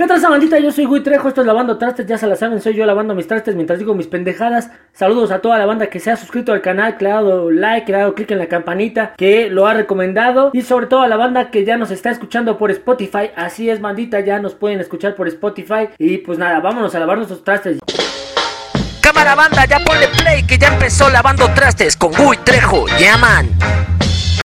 ¿Qué tal, bandita? Yo soy Gui Trejo, esto es Lavando Trastes, ya se la saben, soy yo lavando mis trastes mientras digo mis pendejadas. Saludos a toda la banda que se ha suscrito al canal, que le ha dado like, que le ha dado click en la campanita, que lo ha recomendado. Y sobre todo a la banda que ya nos está escuchando por Spotify. Así es, bandita, ya nos pueden escuchar por Spotify. Y pues nada, vámonos a lavar nuestros trastes. Cámara banda, ya ponle play que ya empezó Lavando Trastes con Gui Trejo, llaman.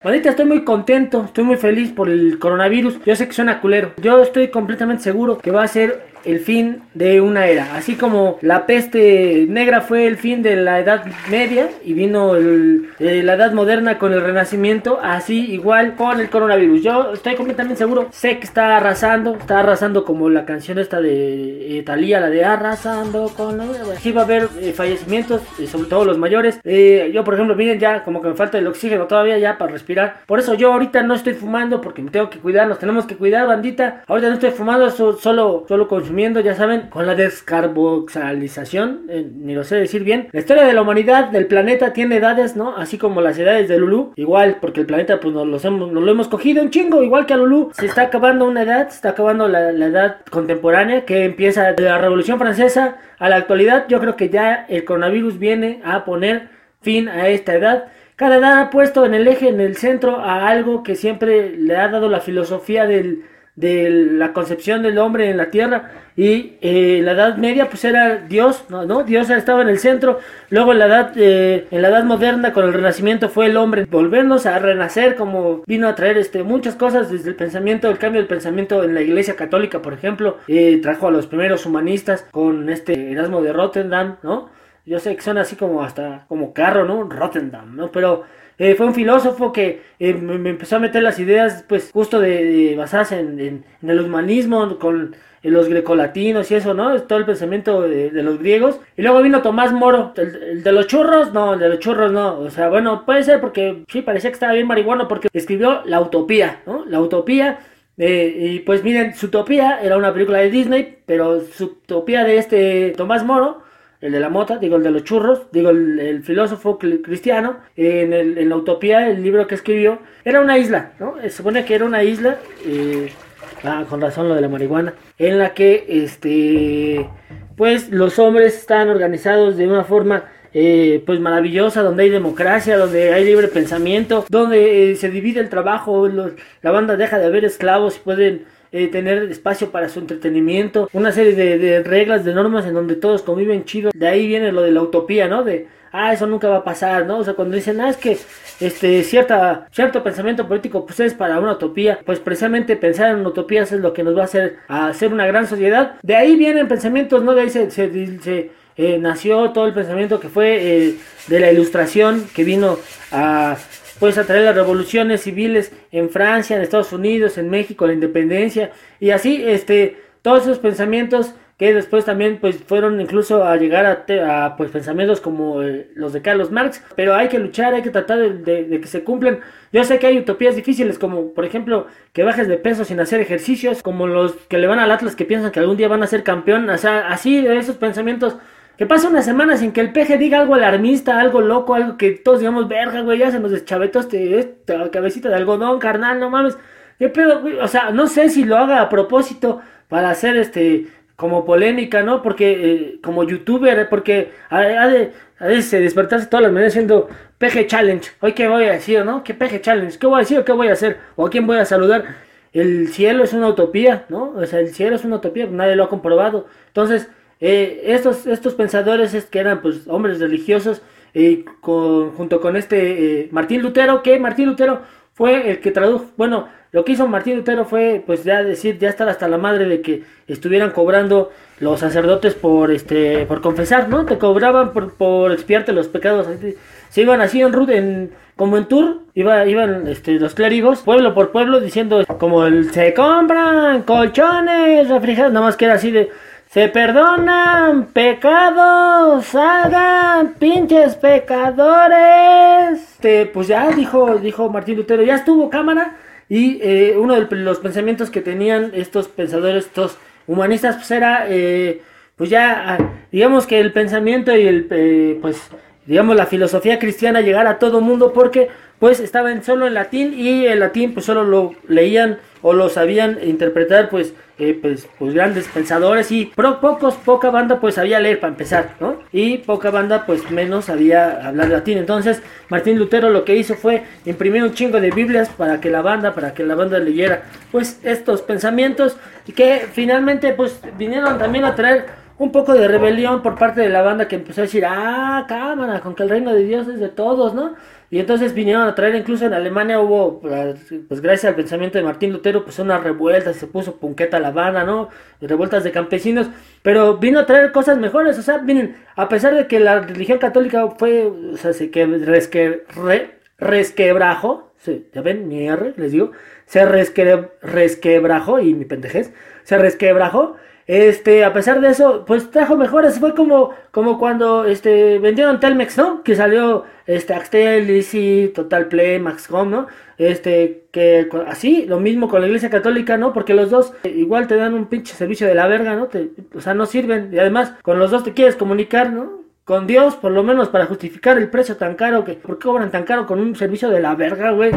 Bandita, estoy muy contento, estoy muy feliz por el coronavirus. Yo sé que suena culero. Yo estoy completamente seguro que va a ser el fin de una era. Así como la peste negra fue el fin de la Edad Media y vino el, eh, la Edad Moderna con el Renacimiento, así igual con el coronavirus. Yo estoy completamente seguro, sé que está arrasando, está arrasando como la canción esta de eh, Thalía, la de arrasando con la... Sí va a haber eh, fallecimientos, eh, sobre todo los mayores. Eh, yo, por ejemplo, miren ya como que me falta el oxígeno todavía ya para respirar. Por eso yo ahorita no estoy fumando porque me tengo que cuidar, nos tenemos que cuidar, bandita. Ahorita no estoy fumando, so- solo, solo consumiendo, ya saben, con la descarboxalización, eh, ni lo sé decir bien. La historia de la humanidad, del planeta, tiene edades, ¿no? Así como las edades de Lulú. Igual, porque el planeta, pues nos, los hemos, nos lo hemos cogido un chingo, igual que a Lulú. Se está acabando una edad, se está acabando la, la edad contemporánea que empieza de la Revolución Francesa a la actualidad. Yo creo que ya el coronavirus viene a poner fin a esta edad. Cada edad ha puesto en el eje, en el centro, a algo que siempre le ha dado la filosofía del, de la concepción del hombre en la tierra. Y eh, la edad media, pues era Dios, ¿no? ¿no? Dios estaba en el centro. Luego en la edad, eh, en la edad moderna, con el renacimiento, fue el hombre volvernos a renacer, como vino a traer este, muchas cosas desde el pensamiento, el cambio del pensamiento en la iglesia católica, por ejemplo. eh, trajo a los primeros humanistas con este Erasmo de Rotterdam, ¿no? Yo sé que suena así como hasta como carro, ¿no? Rotterdam, ¿no? Pero eh, fue un filósofo que eh, me, empezó a meter las ideas, pues, justo de, basadas en, el humanismo, con los grecolatinos y eso, ¿no? Todo el pensamiento de, de los griegos. Y luego vino Tomás Moro, el, el de los churros, no, el de los churros no. O sea, bueno, puede ser porque sí, parecía que estaba bien marihuano porque escribió La Utopía, ¿no? La Utopía. eh, y pues miren, su utopía era una película de Disney, pero su utopía de este Tomás Moro el de la mota, digo el de los churros, digo el, filósofo cristiano, en, el- en la utopía, el libro que escribió, era una isla, ¿no? Se supone que era una isla, eh, ah, con razón lo de la marihuana, en la que, este, pues los hombres están organizados de una forma eh, pues maravillosa, donde hay democracia, donde hay libre pensamiento, donde eh, se divide el trabajo, la banda deja de haber esclavos y pueden eh, tener espacio para su entretenimiento, una serie de, reglas, de normas en donde todos conviven chido. De ahí viene lo de la utopía, ¿no? De, ah, eso nunca va a pasar, ¿no? O sea, cuando dicen, ah, es que este cierta cierto pensamiento político pues es para una utopía, pues precisamente pensar en utopías es lo que nos va a hacer a hacer una gran sociedad. De ahí vienen pensamientos, ¿no? De ahí se, se- se, eh, nació todo el pensamiento que fue eh, de la ilustración que vino a pues a traer las revoluciones civiles en Francia, en Estados Unidos, en México, la independencia y así este todos esos pensamientos que después también pues fueron incluso a llegar a, te- a, pues pensamientos como eh, los de Carlos Marx, pero hay que luchar, hay que tratar de, de- de que se cumplan. Yo sé que hay utopías difíciles como por ejemplo que bajes de peso sin hacer ejercicios, como los que le van al Atlas que piensan que algún día van a ser campeón, o sea, así de esos pensamientos que pasa una semana sin que el peje diga algo alarmista, algo loco, algo que todos digamos, verga, güey, ya se nos deschavetó este, esta cabecita de algodón, carnal, no mames. ¿Qué pedo, güey? O sea, no sé si lo haga a propósito para hacer este como polémica, ¿no? Porque eh, como youtuber, eh, porque ha, de, ha de se despertarse todas las mañanas haciendo peje challenge. Hoy qué voy a decir, ¿no? ¿Qué peje challenge? ¿Qué voy a decir o qué voy a hacer? ¿O a quién voy a saludar? El cielo es una utopía, ¿no? O sea, el cielo es una utopía, nadie lo ha comprobado. Entonces, eh, estos, estos pensadores es que eran pues hombres religiosos con- junto con este eh, Martín Lutero, que Martín Lutero fue el que tradujo, bueno, lo que hizo Martín Lutero fue pues ya decir, ya estar hasta la madre de que estuvieran cobrando los sacerdotes por este por confesar, ¿no? Te cobraban por, por expiarte los pecados. Se iban así en en, como en tour, iba, iban este, los clérigos, pueblo por pueblo, diciendo como el se compran colchones, refrigerados, nada más que era así de se perdonan pecados, hagan pinches pecadores. Este, pues ya dijo, dijo Martín Lutero, ya estuvo cámara. Y eh, uno de los pensamientos que tenían estos pensadores, estos humanistas, pues era, eh, pues ya, ah, digamos que el pensamiento y el, eh, pues, digamos la filosofía cristiana llegara a todo mundo porque, pues, estaba solo en latín y el latín, pues, solo lo leían o lo sabían interpretar pues, eh, pues, pues grandes pensadores y pro, pocos, poca banda pues sabía leer para empezar, ¿no? Y poca banda pues menos sabía hablar latín. Entonces Martín Lutero lo que hizo fue imprimir un chingo de Biblias para que la banda, para que la banda leyera pues estos pensamientos que finalmente pues vinieron también a traer un poco de rebelión por parte de la banda que empezó a decir, ah, cámara, con que el reino de Dios es de todos, ¿no? Y entonces vinieron a traer, incluso en Alemania hubo, pues gracias al pensamiento de Martín Lutero, pues unas revueltas, se puso punqueta la banda, ¿no? Revueltas de campesinos, pero vino a traer cosas mejores, o sea, miren, a pesar de que la religión católica fue, o sea, se que resque, resquebrajo, sí, ya ven, mi R, les digo, se resque, resquebrajó, y mi pendejez, se resquebrajó, este, a pesar de eso, pues trajo mejores. Fue como, como cuando este, vendieron Telmex, ¿no? Que salió este, Axtel, Easy, Total Play, Maxcom, ¿no? Este, que así, lo mismo con la iglesia católica, ¿no? Porque los dos eh, igual te dan un pinche servicio de la verga, ¿no? O sea, no sirven. Y además, con los dos te quieres comunicar, ¿no? Con Dios, por lo menos para justificar el precio tan caro que. ¿Por qué cobran tan caro con un servicio de la verga, güey?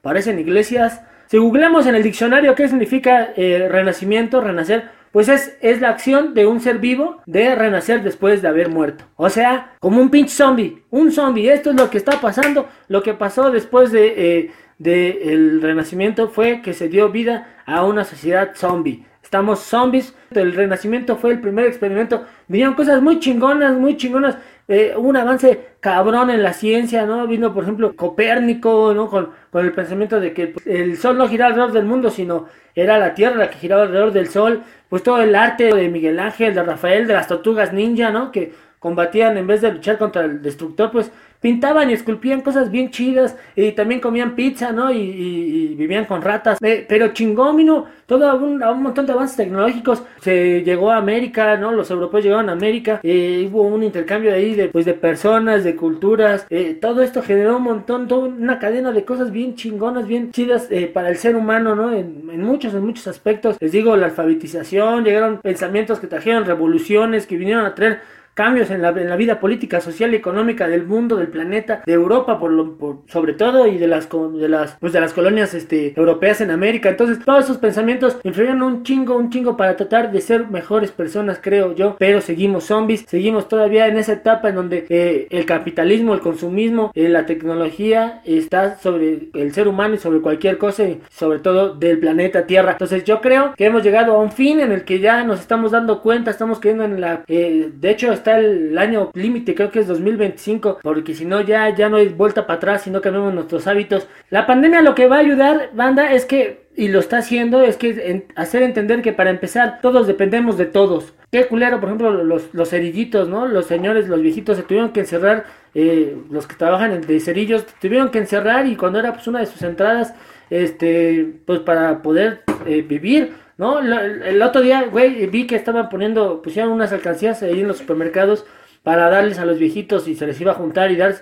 Parecen iglesias. Si googleamos en el diccionario qué significa eh, renacimiento, renacer, pues es, es la acción de un ser vivo de renacer después de haber muerto. O sea, como un pinche zombie, un zombie. Esto es lo que está pasando. Lo que pasó después de, eh, de el renacimiento fue que se dio vida a una sociedad zombie. Estamos zombies. El renacimiento fue el primer experimento. Vinieron cosas muy chingonas, muy chingonas. Eh, un avance cabrón en la ciencia, ¿no? Vino, por ejemplo, Copérnico, ¿no? Con, el pensamiento de que pues, el Sol no gira alrededor del mundo, sino era la Tierra la que giraba alrededor del Sol. Pues todo el arte de Miguel Ángel, de Rafael, de las tortugas ninja, ¿no? Que combatían en vez de luchar contra el destructor, pues pintaban y esculpían cosas bien chidas y también comían pizza, ¿no? Y, vivían con ratas. Eh, pero chingómino, todo un, un, montón de avances tecnológicos. Se llegó a América, ¿no? Los europeos llegaron a América. Eh, hubo un intercambio ahí de, pues, de personas, de culturas. Eh, todo esto generó un montón, toda una cadena de cosas bien chingonas, bien chidas para el ser humano, ¿no? En, en muchos, en muchos aspectos. Les digo, la alfabetización, llegaron pensamientos que trajeron revoluciones, que vinieron a traer cambios en la, en la, vida política, social y económica del mundo, del planeta, de Europa por lo, por, sobre todo y de las de las pues de las colonias este europeas en América. Entonces, todos esos pensamientos influyeron un chingo, un chingo para tratar de ser mejores personas, creo yo, pero seguimos zombies, seguimos todavía en esa etapa en donde eh, el capitalismo, el consumismo, eh, la tecnología está sobre el ser humano y sobre cualquier cosa, y sobre todo del planeta Tierra. Entonces, yo creo que hemos llegado a un fin en el que ya nos estamos dando cuenta, estamos creyendo en la eh, de hecho está el año límite, creo que es 2025, porque si no ya, ya no hay vuelta para atrás si no cambiamos nuestros hábitos. La pandemia lo que va a ayudar, banda, es que, y lo está haciendo, es que hacer entender que para empezar todos dependemos de todos. Qué culero, por ejemplo, los, los cerillitos, ¿no? Los señores, los viejitos se tuvieron que encerrar, eh, los que trabajan de cerillos, tuvieron que encerrar y cuando era pues una de sus entradas, este, pues para poder eh, vivir, ¿no? El, otro día, güey, vi que estaban poniendo, pusieron unas alcancías ahí en los supermercados para darles a los viejitos y se les iba a juntar y dar.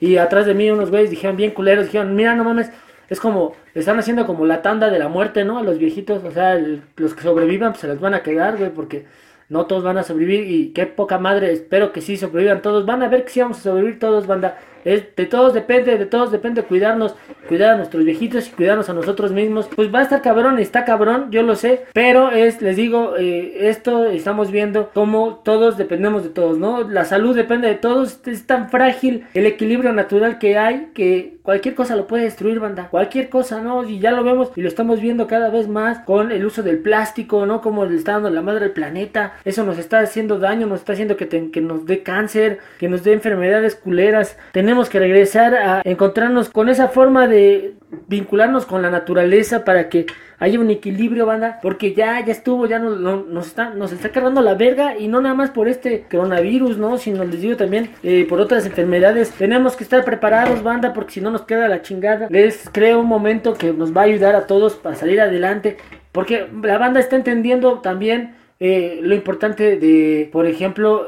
Y atrás de mí unos güeyes dijeron bien culeros, dijeron, mira, no mames, es como, están haciendo como la tanda de la muerte, ¿no? A los viejitos, o sea, los que sobrevivan pues, se les van a quedar, güey, porque no todos van a sobrevivir y qué poca madre, espero que sí sobrevivan todos, van a ver que sí vamos a sobrevivir todos, banda de todos depende, de todos depende cuidarnos, cuidar a nuestros viejitos y cuidarnos a nosotros mismos. Pues va a estar cabrón, está cabrón, yo lo sé, pero es, les digo, eh, esto estamos viendo como todos dependemos de todos, ¿no? La salud depende de todos, es tan frágil el equilibrio natural que hay que cualquier cosa lo puede destruir, banda, cualquier cosa, ¿no? Y ya lo vemos y lo estamos viendo cada vez más con el uso del plástico, ¿no? Como le está dando la madre del planeta, eso nos está haciendo daño, nos está haciendo que, que nos dé cáncer, que nos dé enfermedades culeras, tenemos que regresar a encontrarnos con esa forma de vincularnos con la naturaleza para que haya un equilibrio, banda, porque ya, ya estuvo, ya nos, nos, está, nos está cargando la verga y no nada más por este coronavirus, ¿no? Sino les digo también eh, por otras enfermedades. Tenemos que estar preparados, banda, porque si no nos queda la chingada. Les creo un momento que nos va a ayudar a todos para salir adelante, porque la banda está entendiendo también eh, lo importante de, por ejemplo,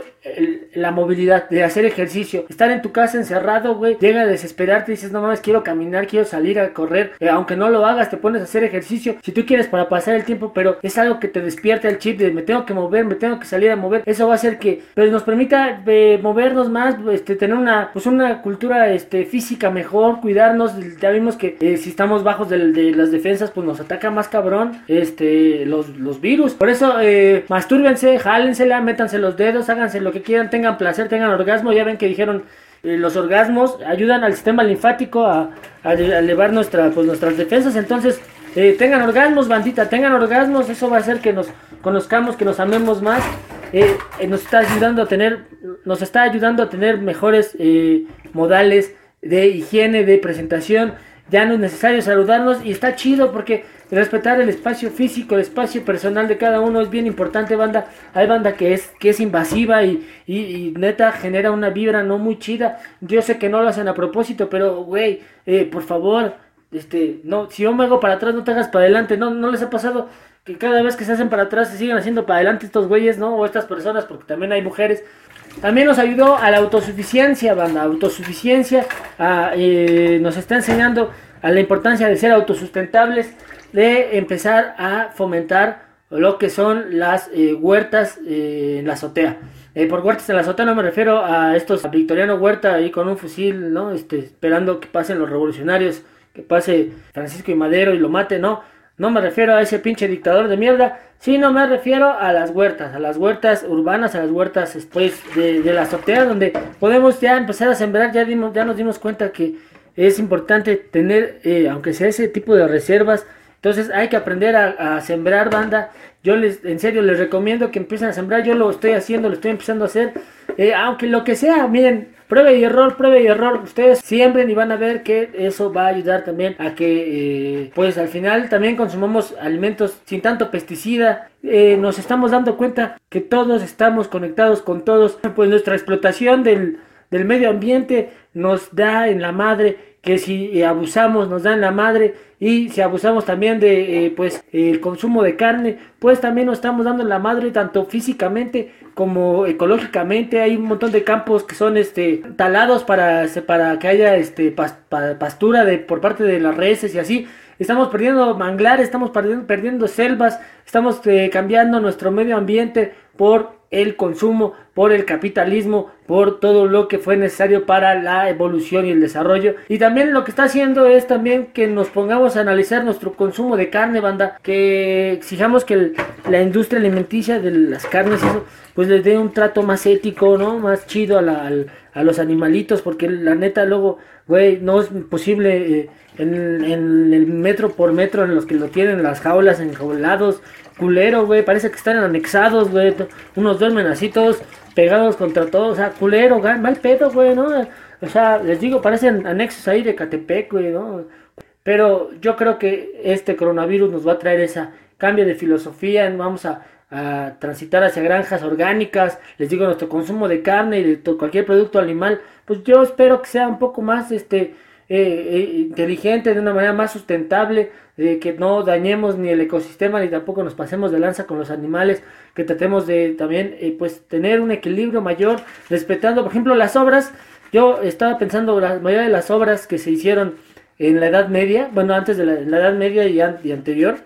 la movilidad, de hacer ejercicio. Estar en tu casa encerrado, güey, llega a desesperarte y dices, no mames, quiero caminar, quiero salir a correr. Eh, aunque no lo hagas, te pones a hacer ejercicio. Si tú quieres para pasar el tiempo, pero es algo que te despierta el chip de me tengo que mover, me tengo que salir a mover. Eso va a hacer que pues, nos permita eh, movernos más, este, tener una, pues, una cultura este, física mejor, cuidarnos. Ya vimos que eh, si estamos bajos de, las defensas, pues nos ataca más cabrón este, los, virus. Por eso, eh, mastúrbense, jálensela, métanse los dedos, háganse lo que quieran, tengan placer, tengan orgasmo. Ya ven que dijeron eh, los orgasmos ayudan al sistema linfático a, elevar nuestra, pues, nuestras defensas. Entonces, eh, tengan orgasmos, bandita, tengan orgasmos. Eso va a hacer que nos conozcamos, que nos amemos más. Eh, nos está ayudando a tener, nos está ayudando a tener mejores modales de higiene, de presentación. Ya no es necesario saludarnos y está chido porque respetar el espacio físico, el espacio personal de cada uno es bien importante, banda. Hay banda que es, que es invasiva y, y, neta genera una vibra no muy chida. Yo sé que no lo hacen a propósito, pero güey, eh, por favor, este, no, si yo me hago para atrás, no te hagas para adelante. No, no les ha pasado que cada vez que se hacen para atrás se siguen haciendo para adelante estos güeyes, ¿no? O estas personas, porque también hay mujeres. También nos ayudó a la autosuficiencia, banda. Autosuficiencia eh, nos está enseñando a la importancia de ser autosustentables de empezar a fomentar lo que son las eh, huertas eh, en la azotea. Eh, por huertas en la azotea no me refiero a estos a Victoriano Huerta ahí con un fusil, ¿no? Este, esperando que pasen los revolucionarios, que pase Francisco y Madero y lo mate, no. No me refiero a ese pinche dictador de mierda, sino me refiero a las huertas, a las huertas urbanas, a las huertas pues, de, de la azotea, donde podemos ya empezar a sembrar, ya, dimos, ya nos dimos cuenta que es importante tener, aunque sea ese tipo de reservas, entonces hay que aprender a, sembrar banda. Yo les, en serio, les recomiendo que empiecen a sembrar. Yo lo estoy haciendo, lo estoy empezando a hacer. Eh, aunque lo que sea, miren, prueba y error, prueba y error. Ustedes siembren y van a ver que eso va a ayudar también a que, eh, pues al final también consumamos alimentos sin tanto pesticida. Eh, nos estamos dando cuenta que todos estamos conectados con todos. Pues nuestra explotación del, del medio ambiente nos da en la madre que si abusamos nos da en la madre y si abusamos también de eh, pues el consumo de carne pues también nos estamos dando la madre tanto físicamente como ecológicamente. Hay un montón de campos que son este talados para para que haya este pastura de por parte de las reses y así. Estamos perdiendo manglares estamos perdiendo, perdiendo selvas estamos eh, cambiando nuestro medio ambiente por el consumo, por el capitalismo, por todo lo que fue necesario para la evolución y el desarrollo. Y también lo que está haciendo es también que nos pongamos a analizar nuestro consumo de carne, banda, que exijamos que la industria alimenticia de las carnes, eso, pues les dé un trato más ético, ¿no? Más chido a, la, los animalitos, porque la neta luego, güey, no es posible eh, en, en, el metro por metro en los que lo tienen las jaulas enjaulados culero, güey. Parece que están anexados, güey. Unos duermen así todos pegados contra todos. O sea, culero. Mal pedo, güey, ¿no? O sea, les digo, parecen anexos ahí de Catepec, güey, ¿no? Pero yo creo que este coronavirus nos va a traer esa cambio de filosofía. Vamos a, transitar hacia granjas orgánicas. Les digo, nuestro consumo de carne y de cualquier producto animal. Pues yo espero que sea un poco más, este eh, eh, inteligente, de una manera más sustentable, de que no dañemos ni el ecosistema ni tampoco nos pasemos de lanza con los animales, que tratemos de también eh, pues tener un equilibrio mayor, respetando, por ejemplo, las obras. Yo estaba pensando, la mayoría de las obras que se hicieron en la Edad Media, bueno, antes de la, Edad Media y, y, anterior,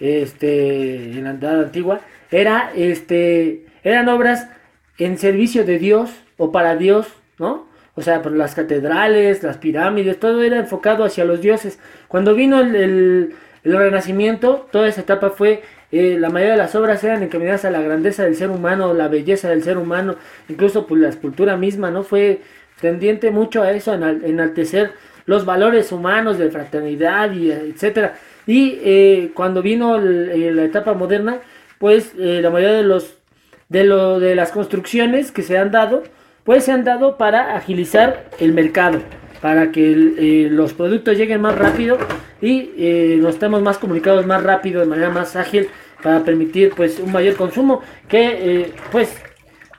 este, en la Edad Antigua, era, este, eran obras en servicio de Dios o para Dios, ¿no? O sea, por las catedrales, las pirámides, todo era enfocado hacia los dioses. Cuando vino el, renacimiento, toda esa etapa fue, eh, la mayoría de las obras eran encaminadas a la grandeza del ser humano, la belleza del ser humano, incluso pues la escultura misma, ¿no? Fue tendiente mucho a eso, en enaltecer los valores humanos de fraternidad y etcétera. Y eh, cuando vino eh, la etapa moderna, pues la mayoría de los de lo de las construcciones que se han dado pues se han dado para agilizar el mercado, para que eh, los productos lleguen más rápido y eh, nos estemos más comunicados más rápido, de manera más ágil, para permitir pues un mayor consumo, que eh, pues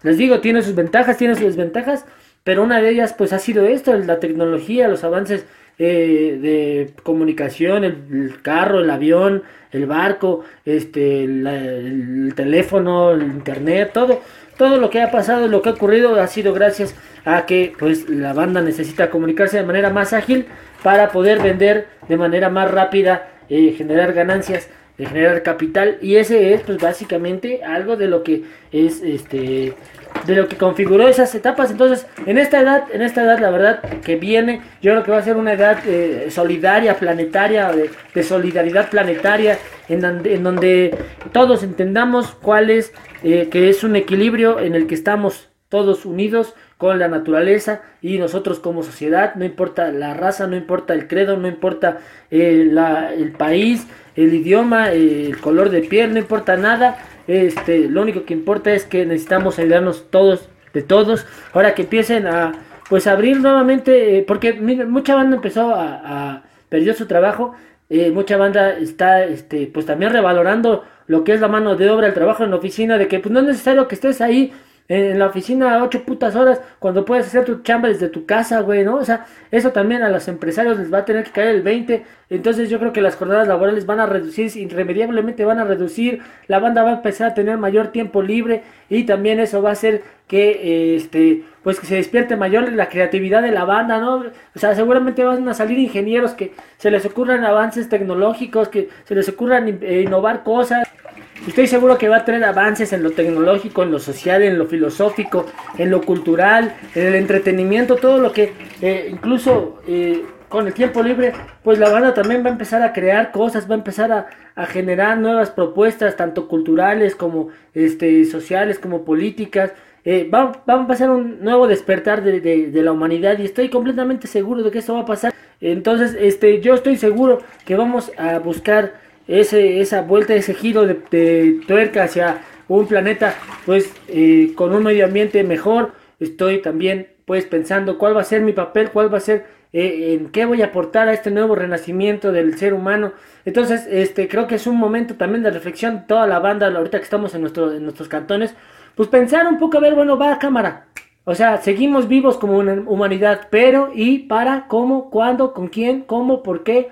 les digo, tiene sus ventajas, tiene sus desventajas, pero una de ellas pues ha sido esto, la tecnología, los avances eh, de comunicación, el, carro, el avión, el barco, este, el teléfono, el internet, todo, todo lo que ha pasado, lo que ha ocurrido ha sido gracias a que pues la banda necesita comunicarse de manera más ágil para poder vender de manera más rápida, eh, generar ganancias, eh, generar capital y ese es pues básicamente algo de lo que es este de lo que configuró esas etapas. Entonces, en esta edad, en esta edad, la verdad que viene, yo creo que va a ser una edad eh, solidaria, planetaria, de, solidaridad planetaria, en donde, en donde, todos entendamos cuál es, eh, que es un equilibrio en el que estamos todos unidos con la naturaleza y nosotros como sociedad, no importa la raza, no importa el credo, no importa eh, la, el país, el idioma, el color de piel, no importa nada, este, lo único que importa es que necesitamos ayudarnos todos, de todos. Ahora que empiecen a, pues, abrir nuevamente, eh, porque mucha banda empezó a, perdió su trabajo. Eh, mucha banda está, este, pues, también revalorando lo que es la mano de obra, el trabajo en la oficina, de que, pues, no es necesario que estés ahí en la oficina ocho putas horas cuando puedes hacer tu chamba desde tu casa, güey, ¿no? O sea, eso también a los empresarios les va a tener que caer el 20. Entonces yo creo que las jornadas laborales van a reducir, irremediablemente van a reducir, la banda va a empezar a tener mayor tiempo libre y también eso va a hacer que, este, pues que se despierte mayor la creatividad de la banda, ¿no? O sea, seguramente van a salir ingenieros que se les ocurran avances tecnológicos, que se les ocurran eh, innovar cosas. Estoy seguro que va a tener avances en lo tecnológico, en lo social, en lo filosófico, en lo cultural, en el entretenimiento, todo lo que eh, incluso eh, con el tiempo libre, pues la banda también va a empezar a crear cosas, va a empezar a, generar nuevas propuestas, tanto culturales como este, sociales, como políticas. Eh, va, va, a pasar un nuevo despertar de, de, la humanidad y estoy completamente seguro de que eso va a pasar. Entonces, este, yo estoy seguro que vamos a buscar ese, esa vuelta, ese giro de, tuerca hacia un planeta pues eh, con un medio ambiente mejor. Estoy también pues pensando cuál va a ser mi papel, cuál va a ser, eh, en qué voy a aportar a este nuevo renacimiento del ser humano. Entonces, este, creo que es un momento también de reflexión, toda la banda, ahorita que estamos en, nuestro, en nuestros cantones, pues pensar un poco, a ver, bueno, va a cámara. O sea, seguimos vivos como una humanidad, pero ¿y para? ¿Cómo? ¿Cuándo? ¿Con quién? ¿Cómo? ¿Por qué?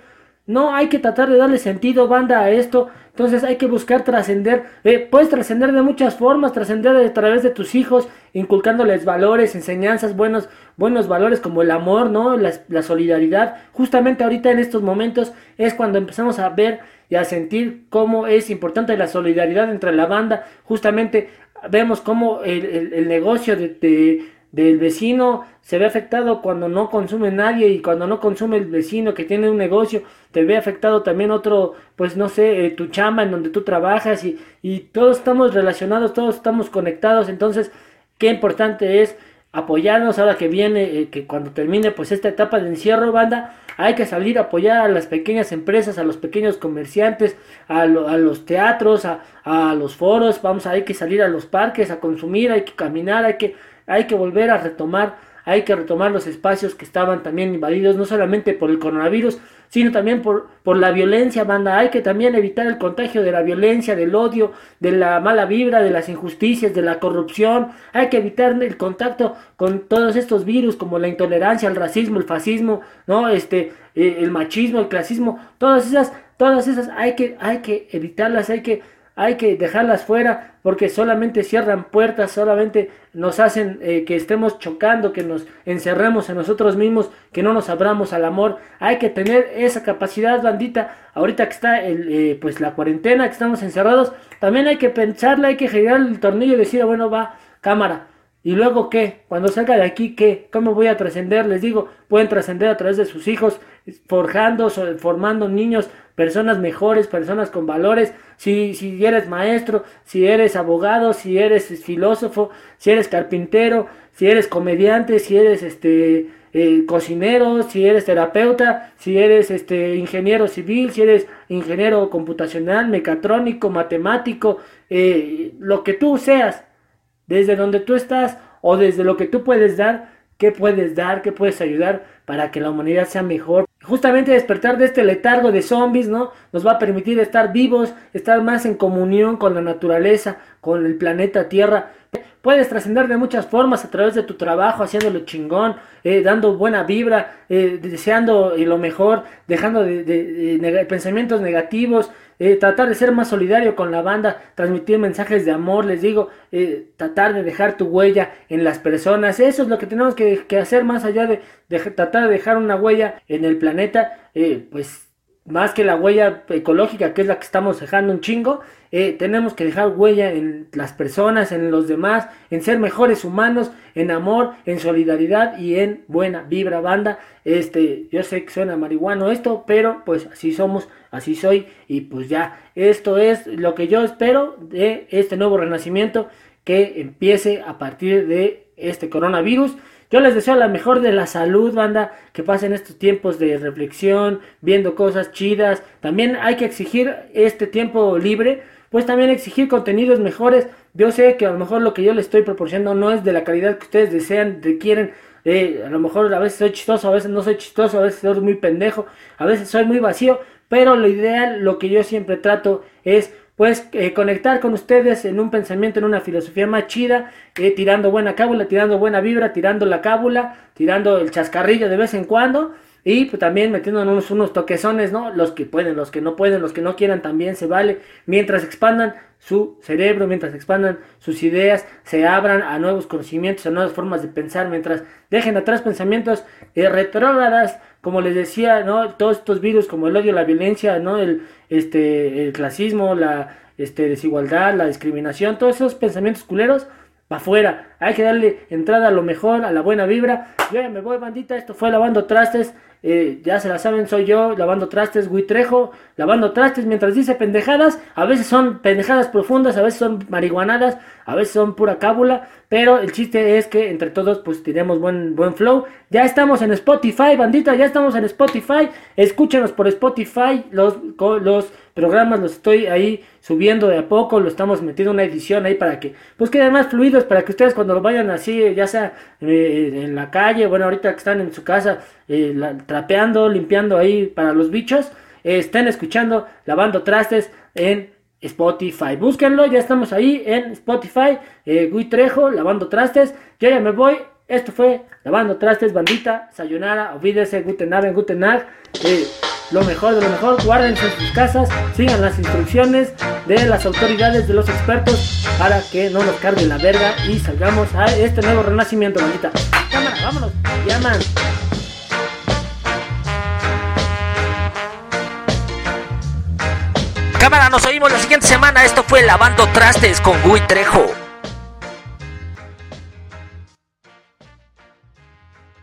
No, hay que tratar de darle sentido, banda, a esto. Entonces hay que buscar trascender. Eh, puedes trascender de muchas formas, trascender a través de tus hijos, inculcándoles valores, enseñanzas, buenos, buenos valores como el amor, ¿no? La, la solidaridad. Justamente ahorita en estos momentos es cuando empezamos a ver y a sentir cómo es importante la solidaridad entre la banda. Justamente vemos cómo el, el, negocio de del vecino se ve afectado cuando no consume nadie y cuando no consume el vecino que tiene un negocio, te ve afectado también otro, pues no sé, eh, tu chamba en donde tú trabajas y, y todos estamos relacionados, todos estamos conectados, entonces qué importante es apoyarnos ahora que viene, eh, que cuando termine pues esta etapa de encierro, banda, hay que salir a apoyar a las pequeñas empresas, a los pequeños comerciantes, a, los teatros, a, a, los foros, vamos, hay que salir a los parques a consumir, hay que caminar, hay que hay que volver a retomar, hay que retomar los espacios que estaban también invadidos, no solamente por el coronavirus, sino también por, por la violencia, banda. Hay que también evitar el contagio de la violencia, del odio, de la mala vibra, de las injusticias, de la corrupción. Hay que evitar el contacto con todos estos virus como la intolerancia, el racismo, el fascismo, ¿no? Este, eh, el machismo, el clasismo, todas esas, todas esas hay que, hay que evitarlas, hay que hay que dejarlas fuera porque solamente cierran puertas, solamente nos hacen eh, que estemos chocando, que nos encerremos en nosotros mismos, que no nos abramos al amor. Hay que tener esa capacidad, bandita. Ahorita que está el, eh, pues la cuarentena, que estamos encerrados, también hay que pensarla, hay que girar el tornillo y decir, bueno, va, cámara. ¿Y luego qué? Cuando salga de aquí, ¿qué? ¿Cómo voy a trascender? Les digo, pueden trascender a través de sus hijos, forjando, formando niños personas mejores, personas con valores. Si, si eres maestro, si eres abogado, si eres filósofo, si eres carpintero, si eres comediante, si eres este eh, cocinero, si eres terapeuta, si eres este ingeniero civil, si eres ingeniero computacional, mecatrónico, matemático, eh, lo que tú seas, desde donde tú estás o desde lo que tú puedes dar, qué puedes dar, qué puedes ayudar para que la humanidad sea mejor. Justamente despertar de este letargo de zombies, ¿no? Nos va a permitir estar vivos, estar más en comunión con la naturaleza, con el planeta Tierra. Puedes trascender de muchas formas a través de tu trabajo, haciéndolo chingón, eh, dando buena vibra, eh, deseando lo mejor, dejando de, pensamientos negativos, eh, tratar de ser más solidario con la banda, transmitir mensajes de amor, les digo, tratar de dejar tu huella en las personas. Eso es lo que tenemos que, que hacer más allá de, tratar de dejar una huella en el planeta, pues más que la huella ecológica, que es la que estamos dejando un chingo, eh, tenemos que dejar huella en las personas, en los demás, en ser mejores humanos, en amor, en solidaridad y en buena vibra banda. Este, yo sé que suena marihuano esto, pero pues así somos, así soy y pues ya, esto es lo que yo espero de este nuevo renacimiento que empiece a partir de este coronavirus. Yo les deseo la mejor de la salud, banda, que pasen estos tiempos de reflexión, viendo cosas chidas. También hay que exigir este tiempo libre, pues también exigir contenidos mejores. Yo sé que a lo mejor lo que yo les estoy proporcionando no es de la calidad que ustedes desean, requieren. Eh, a lo mejor a veces soy chistoso, a veces no soy chistoso, a veces soy muy pendejo, a veces soy muy vacío, pero lo ideal, lo que yo siempre trato es pues eh, conectar con ustedes en un pensamiento, en una filosofía más chida, eh, tirando buena cábula, tirando buena vibra, tirando la cábula, tirando el chascarrillo de vez en cuando. Y pues también metiéndonos unos toquezones, ¿no? Los que pueden, los que no pueden, los que no quieran también se vale. Mientras expandan su cerebro, mientras expandan sus ideas, se abran a nuevos conocimientos, a nuevas formas de pensar, mientras dejen atrás pensamientos eh, retrógradas, como les decía, ¿no? Todos estos virus como el odio, la violencia, ¿no? El, este, el clasismo, la este, desigualdad, la discriminación, todos esos pensamientos culeros, para afuera. Hay que darle entrada a lo mejor, a la buena vibra. Yo ya me voy, bandita. Esto fue Lavando Trastes. Eh, ya se la saben, soy yo, lavando trastes, Trejo, lavando trastes, mientras dice pendejadas, a veces son pendejadas profundas, a veces son marihuanadas, a veces son pura cábula, pero el chiste es que entre todos pues tenemos buen, buen flow. Ya estamos en Spotify, bandita, ya estamos en Spotify, escúchenos por Spotify, los, los programas los estoy ahí subiendo de a poco, lo estamos metiendo una edición ahí para que pues queden más fluidos, para que ustedes cuando lo vayan así, ya sea eh, en la calle, bueno, ahorita que están en su casa eh, trapeando, limpiando ahí para los bichos, eh, estén escuchando, lavando trastes en Spotify. Búsquenlo, ya estamos ahí en Spotify, eh, Gui Trejo, lavando trastes, yo ya me voy. Esto fue Lavando Trastes, bandita, sayonara, olvídese, guten Abend, guten Nacht lo mejor de lo mejor, guárdense en sus casas, sigan las instrucciones de las autoridades, de los expertos, para que no nos cargue la verga y salgamos a este nuevo renacimiento, maldita. Cámara, vámonos, llaman. Cámara, nos oímos la siguiente semana. Esto fue Lavando Trastes con Gui Trejo.